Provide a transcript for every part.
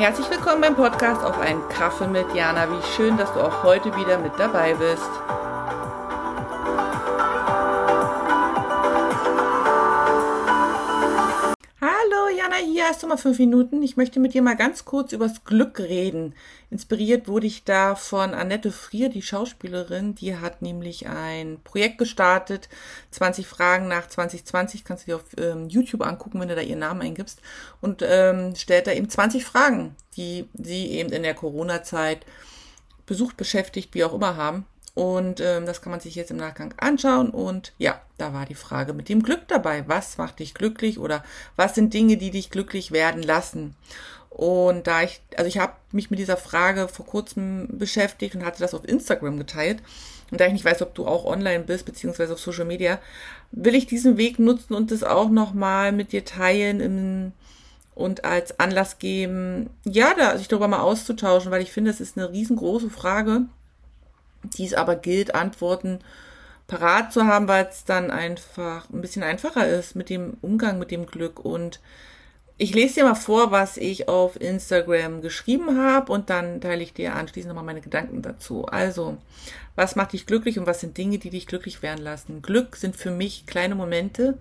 Herzlich willkommen beim Podcast auf einen Kaffee mit Jana. Wie schön, dass du auch heute wieder mit dabei bist. Jana, hier hast du mal fünf Minuten. Ich möchte mit dir mal ganz kurz übers Glück reden. Inspiriert wurde ich da von Annette Frier, die Schauspielerin. Die hat nämlich ein Projekt gestartet. 20 Fragen nach 2020 kannst du dir auf ähm, YouTube angucken, wenn du da ihren Namen eingibst. Und ähm, stellt da eben 20 Fragen, die sie eben in der Corona-Zeit besucht, beschäftigt, wie auch immer haben. Und ähm, das kann man sich jetzt im Nachgang anschauen. Und ja, da war die Frage mit dem Glück dabei. Was macht dich glücklich oder was sind Dinge, die dich glücklich werden lassen? Und da ich, also ich habe mich mit dieser Frage vor kurzem beschäftigt und hatte das auf Instagram geteilt. Und da ich nicht weiß, ob du auch online bist, beziehungsweise auf Social Media, will ich diesen Weg nutzen und das auch nochmal mit dir teilen im, und als Anlass geben, ja, da sich darüber mal auszutauschen, weil ich finde, es ist eine riesengroße Frage die es aber gilt, Antworten parat zu haben, weil es dann einfach ein bisschen einfacher ist mit dem Umgang mit dem Glück. Und ich lese dir mal vor, was ich auf Instagram geschrieben habe und dann teile ich dir anschließend nochmal meine Gedanken dazu. Also, was macht dich glücklich und was sind Dinge, die dich glücklich werden lassen? Glück sind für mich kleine Momente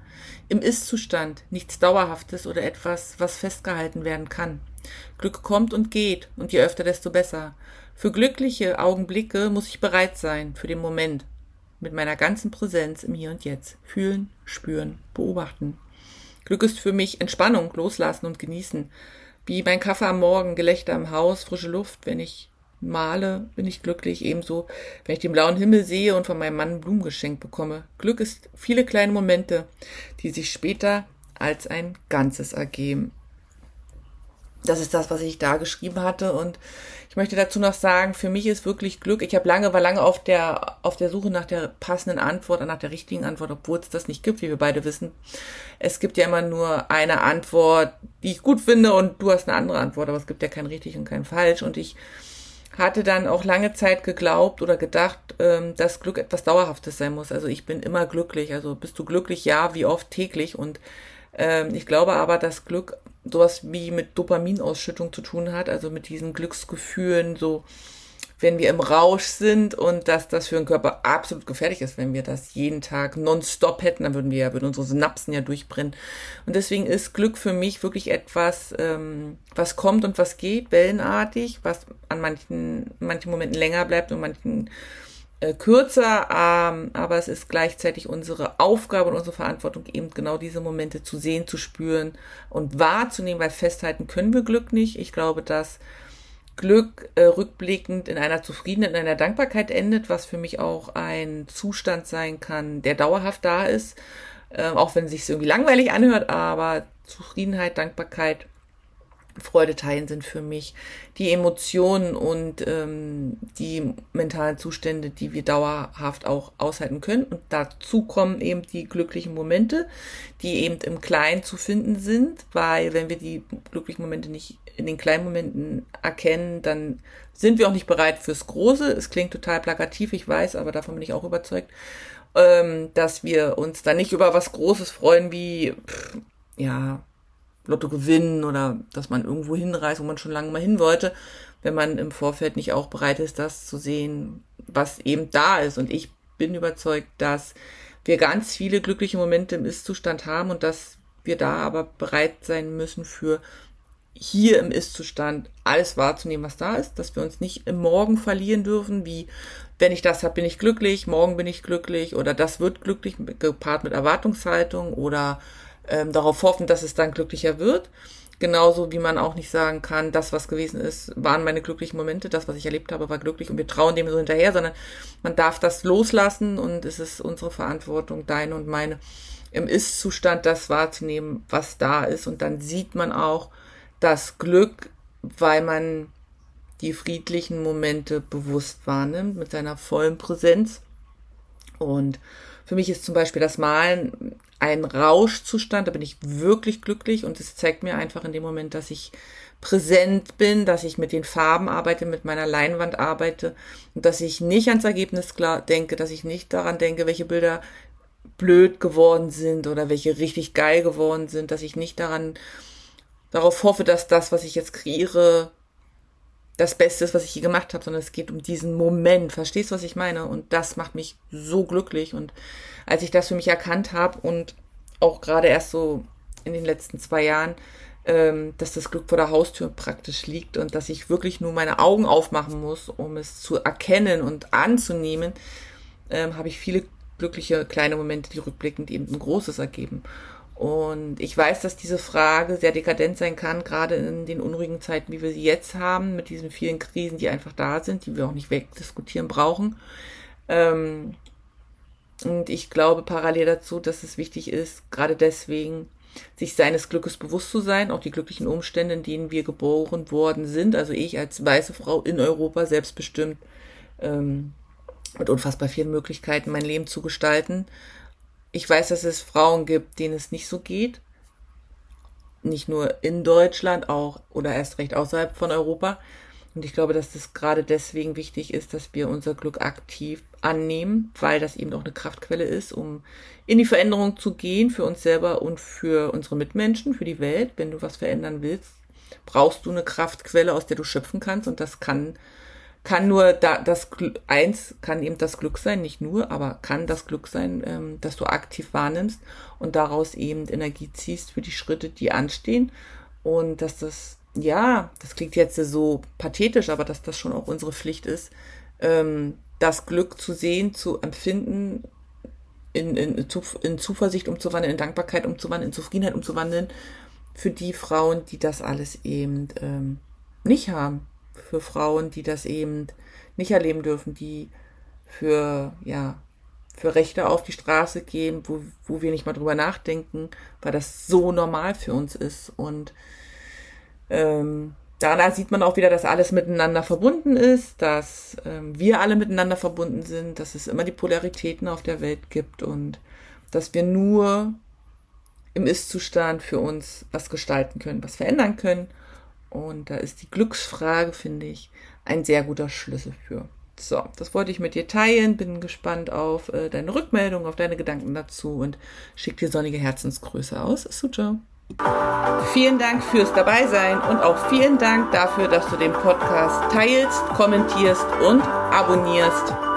im Ist-Zustand, nichts Dauerhaftes oder etwas, was festgehalten werden kann. Glück kommt und geht und je öfter, desto besser. Für glückliche Augenblicke muss ich bereit sein, für den Moment, mit meiner ganzen Präsenz im Hier und Jetzt. Fühlen, spüren, beobachten. Glück ist für mich Entspannung, loslassen und genießen. Wie mein Kaffee am Morgen, Gelächter im Haus, frische Luft. Wenn ich male, bin ich glücklich. Ebenso, wenn ich den blauen Himmel sehe und von meinem Mann Blumen geschenkt bekomme. Glück ist viele kleine Momente, die sich später als ein Ganzes ergeben. Das ist das, was ich da geschrieben hatte. Und ich möchte dazu noch sagen, für mich ist wirklich Glück. Ich habe lange, war lange auf der, auf der Suche nach der passenden Antwort, nach der richtigen Antwort, obwohl es das nicht gibt, wie wir beide wissen. Es gibt ja immer nur eine Antwort, die ich gut finde und du hast eine andere Antwort, aber es gibt ja kein richtig und kein falsch. Und ich hatte dann auch lange Zeit geglaubt oder gedacht, ähm, dass Glück etwas Dauerhaftes sein muss. Also ich bin immer glücklich. Also bist du glücklich? Ja, wie oft täglich? Und ähm, ich glaube aber, dass Glück sowas wie mit Dopaminausschüttung zu tun hat, also mit diesen Glücksgefühlen, so wenn wir im Rausch sind und dass das für den Körper absolut gefährlich ist, wenn wir das jeden Tag nonstop hätten, dann würden wir ja, würden unsere Synapsen ja durchbrennen. Und deswegen ist Glück für mich wirklich etwas, ähm, was kommt und was geht, wellenartig, was an manchen, manchen Momenten länger bleibt und manchen äh, kürzer, ähm, aber es ist gleichzeitig unsere Aufgabe und unsere Verantwortung, eben genau diese Momente zu sehen, zu spüren und wahrzunehmen, weil festhalten können wir Glück nicht. Ich glaube, dass Glück äh, rückblickend in einer Zufriedenheit, in einer Dankbarkeit endet, was für mich auch ein Zustand sein kann, der dauerhaft da ist, äh, auch wenn es sich irgendwie langweilig anhört, aber Zufriedenheit, Dankbarkeit Freude teilen sind für mich die Emotionen und ähm, die mentalen Zustände, die wir dauerhaft auch aushalten können. Und dazu kommen eben die glücklichen Momente, die eben im Kleinen zu finden sind, weil wenn wir die glücklichen Momente nicht in den kleinen Momenten erkennen, dann sind wir auch nicht bereit fürs Große. Es klingt total plakativ, ich weiß, aber davon bin ich auch überzeugt, ähm, dass wir uns dann nicht über was Großes freuen wie, pff, ja, Lotto gewinnen oder dass man irgendwo hinreist, wo man schon lange mal hin wollte, wenn man im Vorfeld nicht auch bereit ist, das zu sehen, was eben da ist. Und ich bin überzeugt, dass wir ganz viele glückliche Momente im Ist-Zustand haben und dass wir da aber bereit sein müssen für hier im Ist-Zustand alles wahrzunehmen, was da ist, dass wir uns nicht im Morgen verlieren dürfen, wie wenn ich das habe, bin ich glücklich, morgen bin ich glücklich oder das wird glücklich, gepaart mit Erwartungshaltung oder ähm, darauf hoffen, dass es dann glücklicher wird. Genauso wie man auch nicht sagen kann, das, was gewesen ist, waren meine glücklichen Momente, das, was ich erlebt habe, war glücklich und wir trauen dem so hinterher, sondern man darf das loslassen und es ist unsere Verantwortung, deine und meine, im Ist-Zustand das wahrzunehmen, was da ist. Und dann sieht man auch das Glück, weil man die friedlichen Momente bewusst wahrnimmt, mit seiner vollen Präsenz. Und für mich ist zum Beispiel das Malen ein Rauschzustand, da bin ich wirklich glücklich und es zeigt mir einfach in dem Moment, dass ich präsent bin, dass ich mit den Farben arbeite, mit meiner Leinwand arbeite und dass ich nicht ans Ergebnis denke, dass ich nicht daran denke, welche Bilder blöd geworden sind oder welche richtig geil geworden sind, dass ich nicht daran darauf hoffe, dass das, was ich jetzt kreiere, das Beste ist, was ich je gemacht habe, sondern es geht um diesen Moment. Verstehst du, was ich meine? Und das macht mich so glücklich. Und als ich das für mich erkannt habe und auch gerade erst so in den letzten zwei Jahren, ähm, dass das Glück vor der Haustür praktisch liegt und dass ich wirklich nur meine Augen aufmachen muss, um es zu erkennen und anzunehmen, ähm, habe ich viele glückliche kleine Momente, die rückblickend eben ein großes ergeben. Und ich weiß, dass diese Frage sehr dekadent sein kann, gerade in den unruhigen Zeiten, wie wir sie jetzt haben, mit diesen vielen Krisen, die einfach da sind, die wir auch nicht wegdiskutieren brauchen. Ähm, und ich glaube parallel dazu, dass es wichtig ist, gerade deswegen, sich seines Glückes bewusst zu sein, auch die glücklichen Umstände, in denen wir geboren worden sind. Also ich als weiße Frau in Europa selbstbestimmt ähm, mit unfassbar vielen Möglichkeiten mein Leben zu gestalten ich weiß, dass es Frauen gibt, denen es nicht so geht. Nicht nur in Deutschland, auch oder erst recht außerhalb von Europa. Und ich glaube, dass das gerade deswegen wichtig ist, dass wir unser Glück aktiv annehmen, weil das eben auch eine Kraftquelle ist, um in die Veränderung zu gehen für uns selber und für unsere Mitmenschen, für die Welt. Wenn du was verändern willst, brauchst du eine Kraftquelle, aus der du schöpfen kannst. Und das kann kann nur da, das eins kann eben das Glück sein, nicht nur, aber kann das Glück sein, ähm, dass du aktiv wahrnimmst und daraus eben Energie ziehst für die Schritte, die anstehen. Und dass das ja, das klingt jetzt so pathetisch, aber dass das schon auch unsere Pflicht ist, ähm, das Glück zu sehen, zu empfinden, in, in, in Zuversicht umzuwandeln, in Dankbarkeit umzuwandeln, in Zufriedenheit umzuwandeln, für die Frauen, die das alles eben ähm, nicht haben für Frauen, die das eben nicht erleben dürfen, die für, ja, für Rechte auf die Straße gehen, wo, wo wir nicht mal drüber nachdenken, weil das so normal für uns ist. Und ähm, daran sieht man auch wieder, dass alles miteinander verbunden ist, dass ähm, wir alle miteinander verbunden sind, dass es immer die Polaritäten auf der Welt gibt und dass wir nur im Ist-Zustand für uns was gestalten können, was verändern können und da ist die Glücksfrage, finde ich, ein sehr guter Schlüssel für. So, das wollte ich mit dir teilen. Bin gespannt auf äh, deine Rückmeldung, auf deine Gedanken dazu und schick dir sonnige Herzensgrüße aus. Sucho. Vielen Dank fürs Dabeisein und auch vielen Dank dafür, dass du den Podcast teilst, kommentierst und abonnierst.